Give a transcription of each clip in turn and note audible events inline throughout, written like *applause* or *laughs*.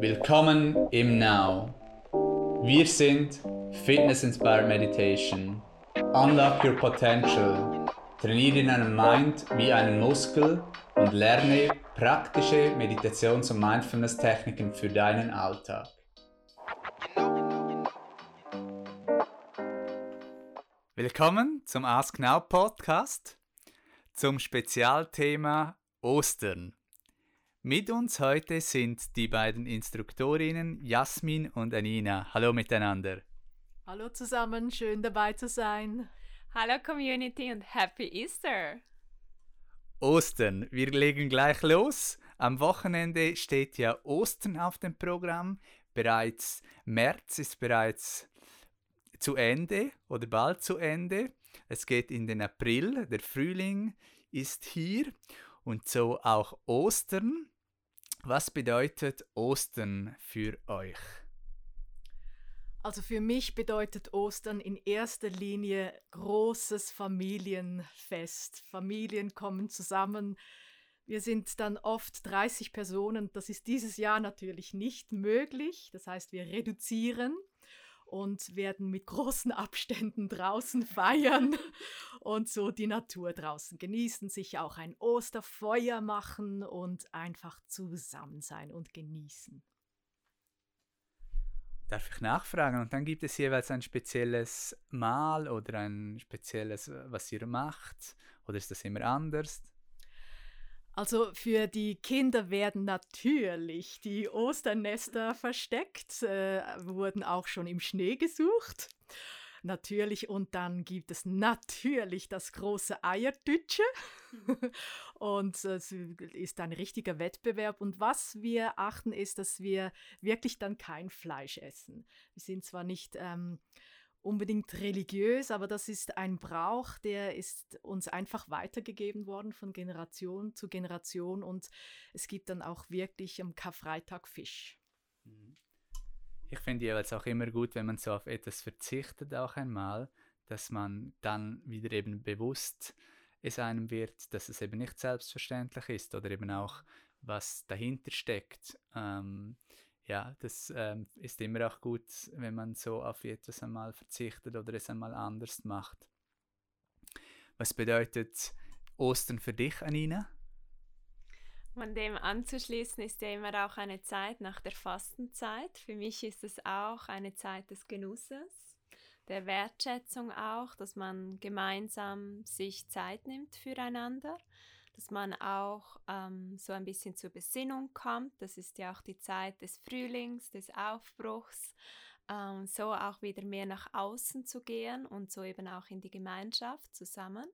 Willkommen im Now. Wir sind Fitness Inspired Meditation. Unlock your potential. Trainiere deinen Mind wie einen Muskel und lerne praktische Meditations- und Mindfulness-Techniken für deinen Alltag. Willkommen zum Ask Now Podcast zum Spezialthema Ostern. Mit uns heute sind die beiden Instruktorinnen Jasmin und Anina. Hallo miteinander. Hallo zusammen, schön dabei zu sein. Hallo Community und Happy Easter. Ostern, wir legen gleich los. Am Wochenende steht ja Ostern auf dem Programm. Bereits März ist bereits zu Ende oder bald zu Ende. Es geht in den April, der Frühling ist hier und so auch Ostern. Was bedeutet Ostern für euch? Also für mich bedeutet Ostern in erster Linie großes Familienfest. Familien kommen zusammen. Wir sind dann oft 30 Personen. Das ist dieses Jahr natürlich nicht möglich. Das heißt, wir reduzieren und werden mit großen Abständen draußen feiern und so die Natur draußen genießen, sich auch ein Osterfeuer machen und einfach zusammen sein und genießen. Darf ich nachfragen? Und dann gibt es jeweils ein spezielles Mal oder ein spezielles, was ihr macht? Oder ist das immer anders? Also für die Kinder werden natürlich die Osternester versteckt, äh, wurden auch schon im Schnee gesucht. Natürlich, und dann gibt es natürlich das große Eiertütsche. *laughs* und es ist ein richtiger Wettbewerb. Und was wir achten, ist, dass wir wirklich dann kein Fleisch essen. Wir sind zwar nicht ähm, unbedingt religiös, aber das ist ein Brauch, der ist uns einfach weitergegeben worden von Generation zu Generation und es gibt dann auch wirklich am Karfreitag Fisch. Mhm. Ich finde jeweils auch immer gut, wenn man so auf etwas verzichtet auch einmal, dass man dann wieder eben bewusst es einem wird, dass es eben nicht selbstverständlich ist oder eben auch was dahinter steckt. Ähm, ja, das ähm, ist immer auch gut, wenn man so auf etwas einmal verzichtet oder es einmal anders macht. Was bedeutet Ostern für dich, Anina? Von dem anzuschließen ist ja immer auch eine Zeit nach der Fastenzeit. Für mich ist es auch eine Zeit des Genusses, der Wertschätzung auch, dass man gemeinsam sich Zeit nimmt füreinander dass man auch ähm, so ein bisschen zur Besinnung kommt. Das ist ja auch die Zeit des Frühlings, des Aufbruchs, ähm, so auch wieder mehr nach außen zu gehen und so eben auch in die Gemeinschaft zusammen.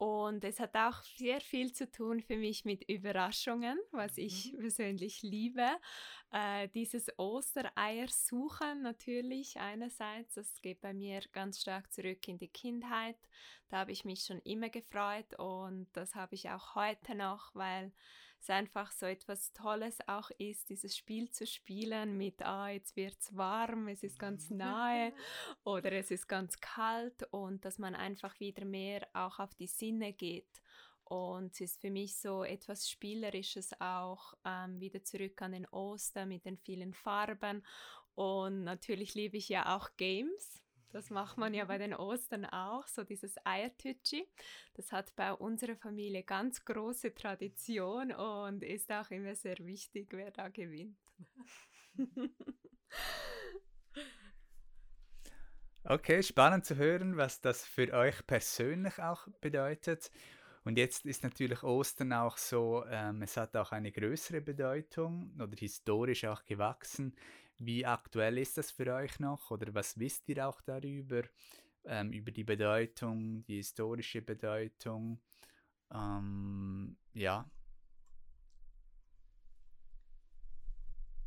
Und es hat auch sehr viel zu tun für mich mit Überraschungen, was ich mhm. persönlich liebe. Äh, dieses Ostereier suchen natürlich einerseits, das geht bei mir ganz stark zurück in die Kindheit. Da habe ich mich schon immer gefreut und das habe ich auch heute noch, weil es einfach so etwas Tolles auch ist, dieses Spiel zu spielen mit, ah, jetzt wird es warm, es ist ganz nahe *laughs* oder es ist ganz kalt und dass man einfach wieder mehr auch auf die Sinne geht. Und es ist für mich so etwas Spielerisches auch, ähm, wieder zurück an den Oster mit den vielen Farben. Und natürlich liebe ich ja auch Games. Das macht man ja bei den Ostern auch, so dieses Eiertütschi. Das hat bei unserer Familie ganz große Tradition und ist auch immer sehr wichtig, wer da gewinnt. *laughs* Okay, spannend zu hören, was das für euch persönlich auch bedeutet. Und jetzt ist natürlich Ostern auch so, ähm, es hat auch eine größere Bedeutung oder historisch auch gewachsen. Wie aktuell ist das für euch noch oder was wisst ihr auch darüber, ähm, über die Bedeutung, die historische Bedeutung? Ähm, ja.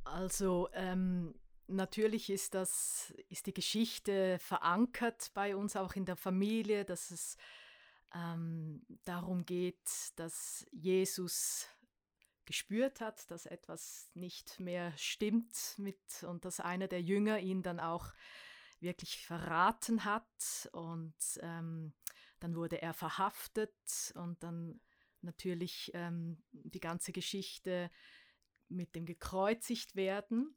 Also ähm, natürlich ist das ist die Geschichte verankert bei uns auch in der Familie, dass es ähm, darum geht, dass Jesus gespürt hat, dass etwas nicht mehr stimmt mit und dass einer der Jünger ihn dann auch wirklich verraten hat und ähm, dann wurde er verhaftet und dann natürlich ähm, die ganze Geschichte mit dem gekreuzigt werden.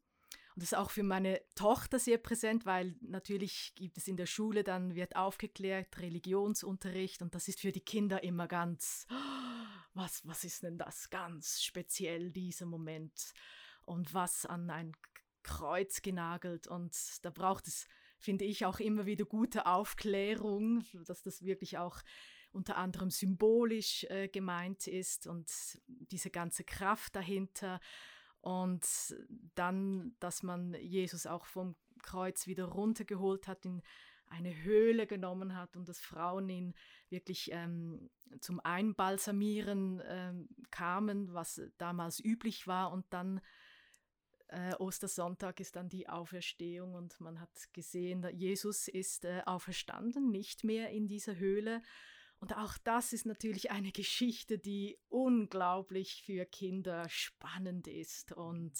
Und das ist auch für meine Tochter sehr präsent, weil natürlich gibt es in der Schule, dann wird aufgeklärt, Religionsunterricht und das ist für die Kinder immer ganz, *gasps* was, was ist denn das? Ganz speziell, dieser Moment. Und was an ein Kreuz genagelt und da braucht es, finde ich, auch immer wieder gute Aufklärung, dass das wirklich auch unter anderem symbolisch äh, gemeint ist und diese ganze Kraft dahinter und dann, dass man Jesus auch vom Kreuz wieder runtergeholt hat, in eine Höhle genommen hat und dass Frauen ihn wirklich ähm, zum Einbalsamieren ähm, kamen, was damals üblich war. Und dann äh, Ostersonntag ist dann die Auferstehung und man hat gesehen, Jesus ist äh, auferstanden, nicht mehr in dieser Höhle. Und auch das ist natürlich eine Geschichte, die unglaublich für Kinder spannend ist und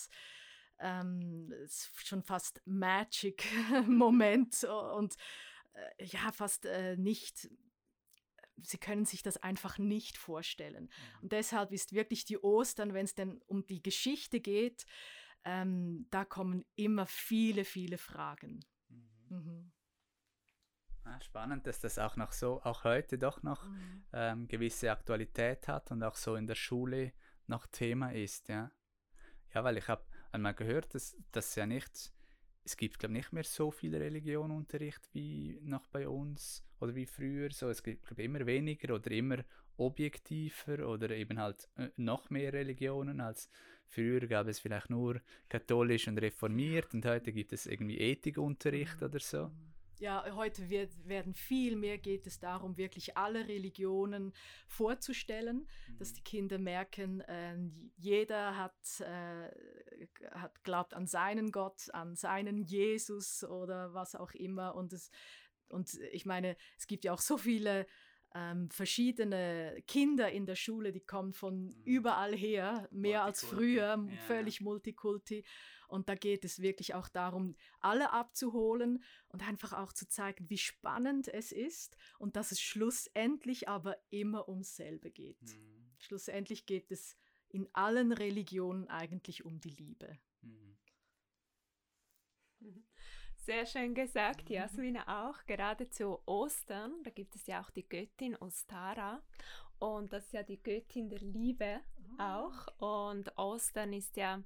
ähm, schon fast Magic-Moment *laughs* und äh, ja, fast äh, nicht sie können sich das einfach nicht vorstellen. Mhm. Und deshalb ist wirklich die Ostern, wenn es denn um die Geschichte geht, ähm, da kommen immer viele, viele Fragen. Mhm. Mhm. Ah, spannend, dass das auch noch so, auch heute doch noch mhm. ähm, gewisse Aktualität hat und auch so in der Schule noch Thema ist, ja. Ja, weil ich habe einmal gehört, dass das ja nicht, es gibt glaube nicht mehr so viel Religionunterricht wie noch bei uns oder wie früher, so es gibt glaube immer weniger oder immer objektiver oder eben halt äh, noch mehr Religionen als früher gab es vielleicht nur katholisch und reformiert und heute gibt es irgendwie Ethikunterricht mhm. oder so. Ja, heute wird, werden viel mehr geht es darum, wirklich alle Religionen vorzustellen, mhm. dass die Kinder merken, äh, jeder hat, äh, hat glaubt an seinen Gott, an seinen Jesus oder was auch immer. Und, es, und ich meine, es gibt ja auch so viele ähm, verschiedene Kinder in der Schule, die kommen von mhm. überall her, mehr als früher, ja. völlig multikulti. Und da geht es wirklich auch darum, alle abzuholen und einfach auch zu zeigen, wie spannend es ist und dass es schlussendlich aber immer ums selbe geht. Mhm. Schlussendlich geht es in allen Religionen eigentlich um die Liebe. Mhm. Sehr schön gesagt, Jasmin auch. Gerade zu Ostern, da gibt es ja auch die Göttin Ostara und das ist ja die Göttin der Liebe ah. auch. Und Ostern ist ja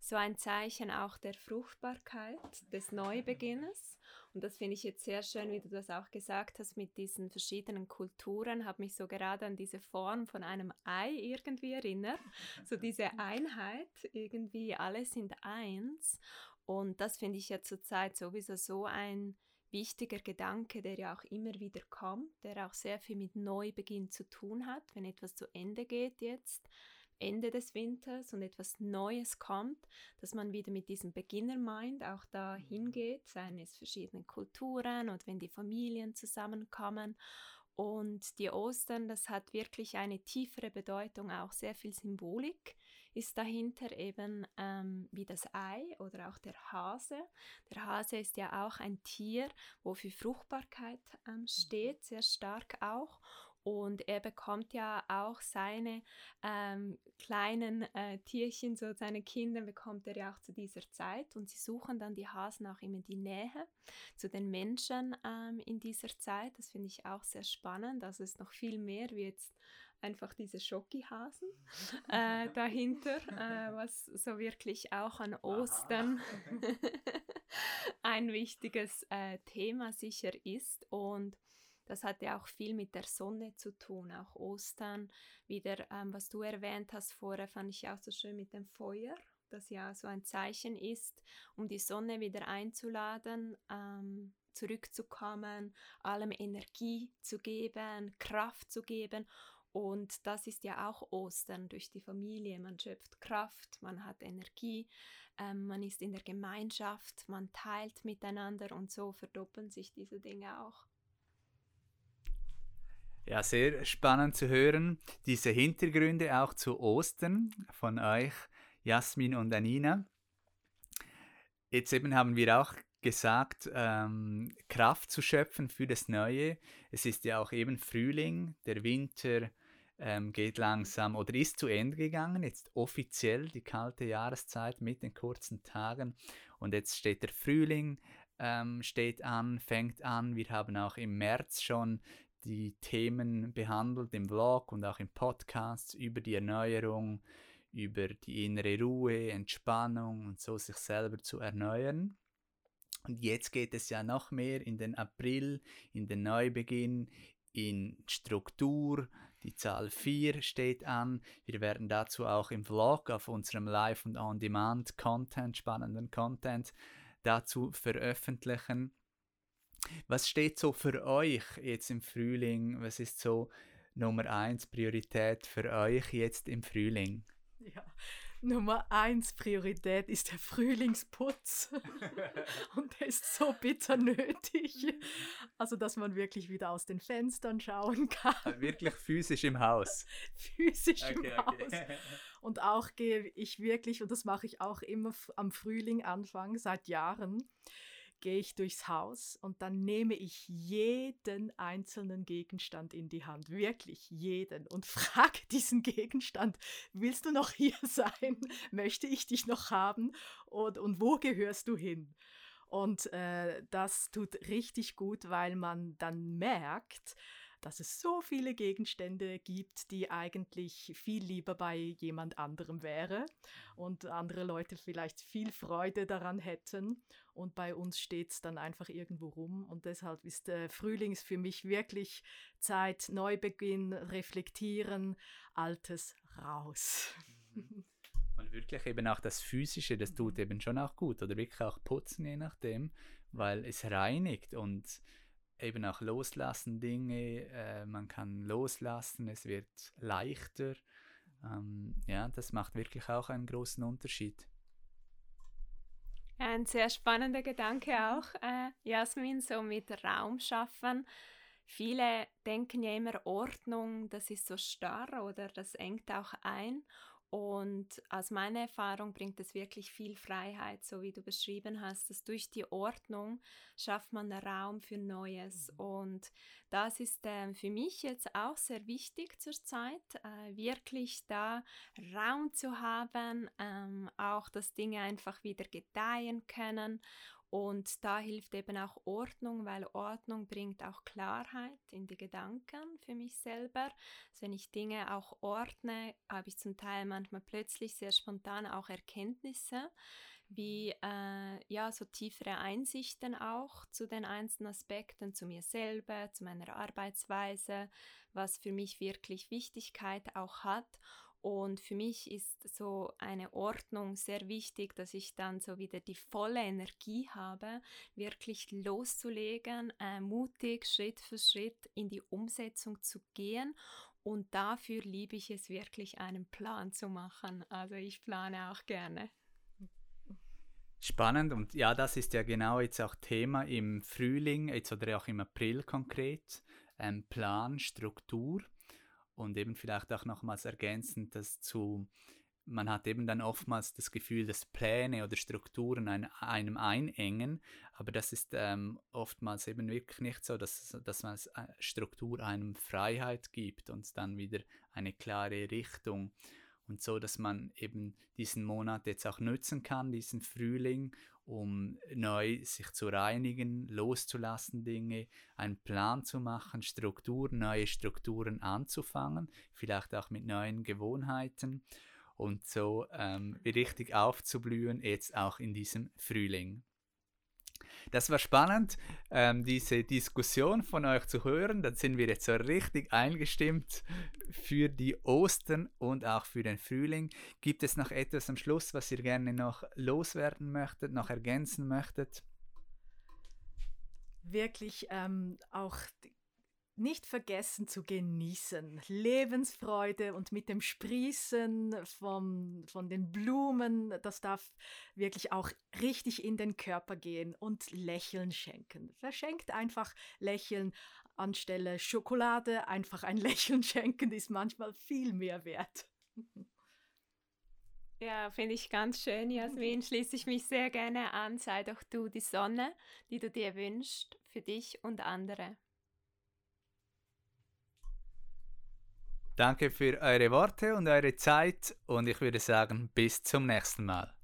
so ein Zeichen auch der Fruchtbarkeit, des Neubeginnes. Und das finde ich jetzt sehr schön, wie du das auch gesagt hast, mit diesen verschiedenen Kulturen, habe mich so gerade an diese Form von einem Ei irgendwie erinnert. So diese Einheit, irgendwie alle sind eins. Und das finde ich ja zurzeit sowieso so ein wichtiger Gedanke, der ja auch immer wieder kommt, der auch sehr viel mit Neubeginn zu tun hat, wenn etwas zu Ende geht jetzt Ende des Winters und etwas Neues kommt, dass man wieder mit diesem Beginner-Mind auch da hingeht, seien es verschiedene Kulturen und wenn die Familien zusammenkommen. Und die Ostern, das hat wirklich eine tiefere Bedeutung, auch sehr viel Symbolik ist dahinter eben ähm, wie das Ei oder auch der Hase. Der Hase ist ja auch ein Tier, wo für Fruchtbarkeit ähm, mhm. steht, sehr stark auch. Und er bekommt ja auch seine ähm, kleinen äh, Tierchen, so seine Kinder, bekommt er ja auch zu dieser Zeit. Und sie suchen dann die Hasen auch immer die Nähe zu den Menschen ähm, in dieser Zeit. Das finde ich auch sehr spannend. Es ist noch viel mehr wie jetzt einfach diese Schokihasen äh, *laughs* dahinter, äh, *laughs* was so wirklich auch an Ostern *laughs* ein wichtiges äh, Thema sicher ist. Und das hat ja auch viel mit der Sonne zu tun, auch Ostern. Wieder, ähm, was du erwähnt hast vorher, fand ich auch so schön mit dem Feuer, das ja so ein Zeichen ist, um die Sonne wieder einzuladen, ähm, zurückzukommen, allem Energie zu geben, Kraft zu geben. Und das ist ja auch Ostern durch die Familie. Man schöpft Kraft, man hat Energie, ähm, man ist in der Gemeinschaft, man teilt miteinander und so verdoppeln sich diese Dinge auch. Ja, sehr spannend zu hören, diese Hintergründe auch zu Ostern von euch, Jasmin und Anina. Jetzt eben haben wir auch gesagt, ähm, Kraft zu schöpfen für das Neue. Es ist ja auch eben Frühling, der Winter ähm, geht langsam oder ist zu Ende gegangen. Jetzt offiziell die kalte Jahreszeit mit den kurzen Tagen. Und jetzt steht der Frühling, ähm, steht an, fängt an. Wir haben auch im März schon die Themen behandelt im Vlog und auch im Podcast über die Erneuerung, über die innere Ruhe, Entspannung und so sich selber zu erneuern. Und jetzt geht es ja noch mehr in den April, in den Neubeginn, in Struktur. Die Zahl 4 steht an. Wir werden dazu auch im Vlog auf unserem Live- und On-Demand-Content, spannenden Content dazu veröffentlichen. Was steht so für euch jetzt im Frühling? Was ist so Nummer 1 Priorität für euch jetzt im Frühling? Ja, Nummer eins Priorität ist der Frühlingsputz. *laughs* und der ist so bitter nötig. Also, dass man wirklich wieder aus den Fenstern schauen kann. Also wirklich physisch im Haus. *laughs* physisch okay, im Haus. Und auch gehe ich wirklich, und das mache ich auch immer am Frühling Anfang, seit Jahren, gehe ich durchs Haus und dann nehme ich jeden einzelnen Gegenstand in die Hand, wirklich jeden, und *laughs* frage diesen Gegenstand, willst du noch hier *laughs* sein? Möchte ich dich noch haben? Und, und wo gehörst du hin? Und äh, das tut richtig gut, weil man dann merkt, dass es so viele Gegenstände gibt, die eigentlich viel lieber bei jemand anderem wäre und andere Leute vielleicht viel Freude daran hätten. Und bei uns steht es dann einfach irgendwo rum. Und deshalb ist der Frühlings für mich wirklich Zeit, Neubeginn, reflektieren, Altes raus. Mhm. Und wirklich eben auch das Physische, das tut mhm. eben schon auch gut. Oder wirklich auch putzen, je nachdem, weil es reinigt und eben auch loslassen Dinge, äh, man kann loslassen, es wird leichter. Ähm, ja, das macht wirklich auch einen großen Unterschied. Ein sehr spannender Gedanke auch, äh, Jasmin, so mit Raum schaffen. Viele denken ja immer, Ordnung, das ist so starr oder das engt auch ein. Und aus meiner Erfahrung bringt es wirklich viel Freiheit, so wie du beschrieben hast, dass durch die Ordnung schafft man Raum für Neues. Mhm. Und das ist äh, für mich jetzt auch sehr wichtig zur Zeit, äh, wirklich da Raum zu haben, ähm, auch dass Dinge einfach wieder gedeihen können und da hilft eben auch Ordnung, weil Ordnung bringt auch Klarheit in die Gedanken für mich selber. Also wenn ich Dinge auch ordne, habe ich zum Teil manchmal plötzlich sehr spontan auch Erkenntnisse, wie äh, ja so tiefere Einsichten auch zu den einzelnen Aspekten, zu mir selber, zu meiner Arbeitsweise, was für mich wirklich Wichtigkeit auch hat und für mich ist so eine Ordnung sehr wichtig, dass ich dann so wieder die volle Energie habe, wirklich loszulegen, äh, mutig Schritt für Schritt in die Umsetzung zu gehen. Und dafür liebe ich es wirklich, einen Plan zu machen. Also ich plane auch gerne. Spannend und ja, das ist ja genau jetzt auch Thema im Frühling, jetzt oder auch im April konkret. Ähm, Plan, Struktur und eben vielleicht auch nochmals ergänzend, dass zu, man hat eben dann oftmals das Gefühl, dass Pläne oder Strukturen ein, einem einengen, aber das ist ähm, oftmals eben wirklich nicht so, dass, dass man äh, Struktur einem Freiheit gibt und dann wieder eine klare Richtung und so, dass man eben diesen Monat jetzt auch nutzen kann, diesen Frühling, um neu sich zu reinigen, loszulassen Dinge, einen Plan zu machen, Strukturen, neue Strukturen anzufangen, vielleicht auch mit neuen Gewohnheiten und so ähm, richtig aufzublühen, jetzt auch in diesem Frühling. Das war spannend, ähm, diese Diskussion von euch zu hören. Dann sind wir jetzt so richtig eingestimmt für die Ostern und auch für den Frühling. Gibt es noch etwas am Schluss, was ihr gerne noch loswerden möchtet, noch ergänzen möchtet? Wirklich ähm, auch nicht vergessen zu genießen. Lebensfreude und mit dem Sprießen vom, von den Blumen, das darf wirklich auch richtig in den Körper gehen und Lächeln schenken. Verschenkt einfach Lächeln anstelle Schokolade. Einfach ein *laughs* Lächeln schenken ist manchmal viel mehr wert. Ja, finde ich ganz schön, Jasmin. Schließe ich mich sehr gerne an. Sei doch du die Sonne, die du dir wünschst, für dich und andere. Danke für eure Worte und eure Zeit und ich würde sagen, bis zum nächsten Mal.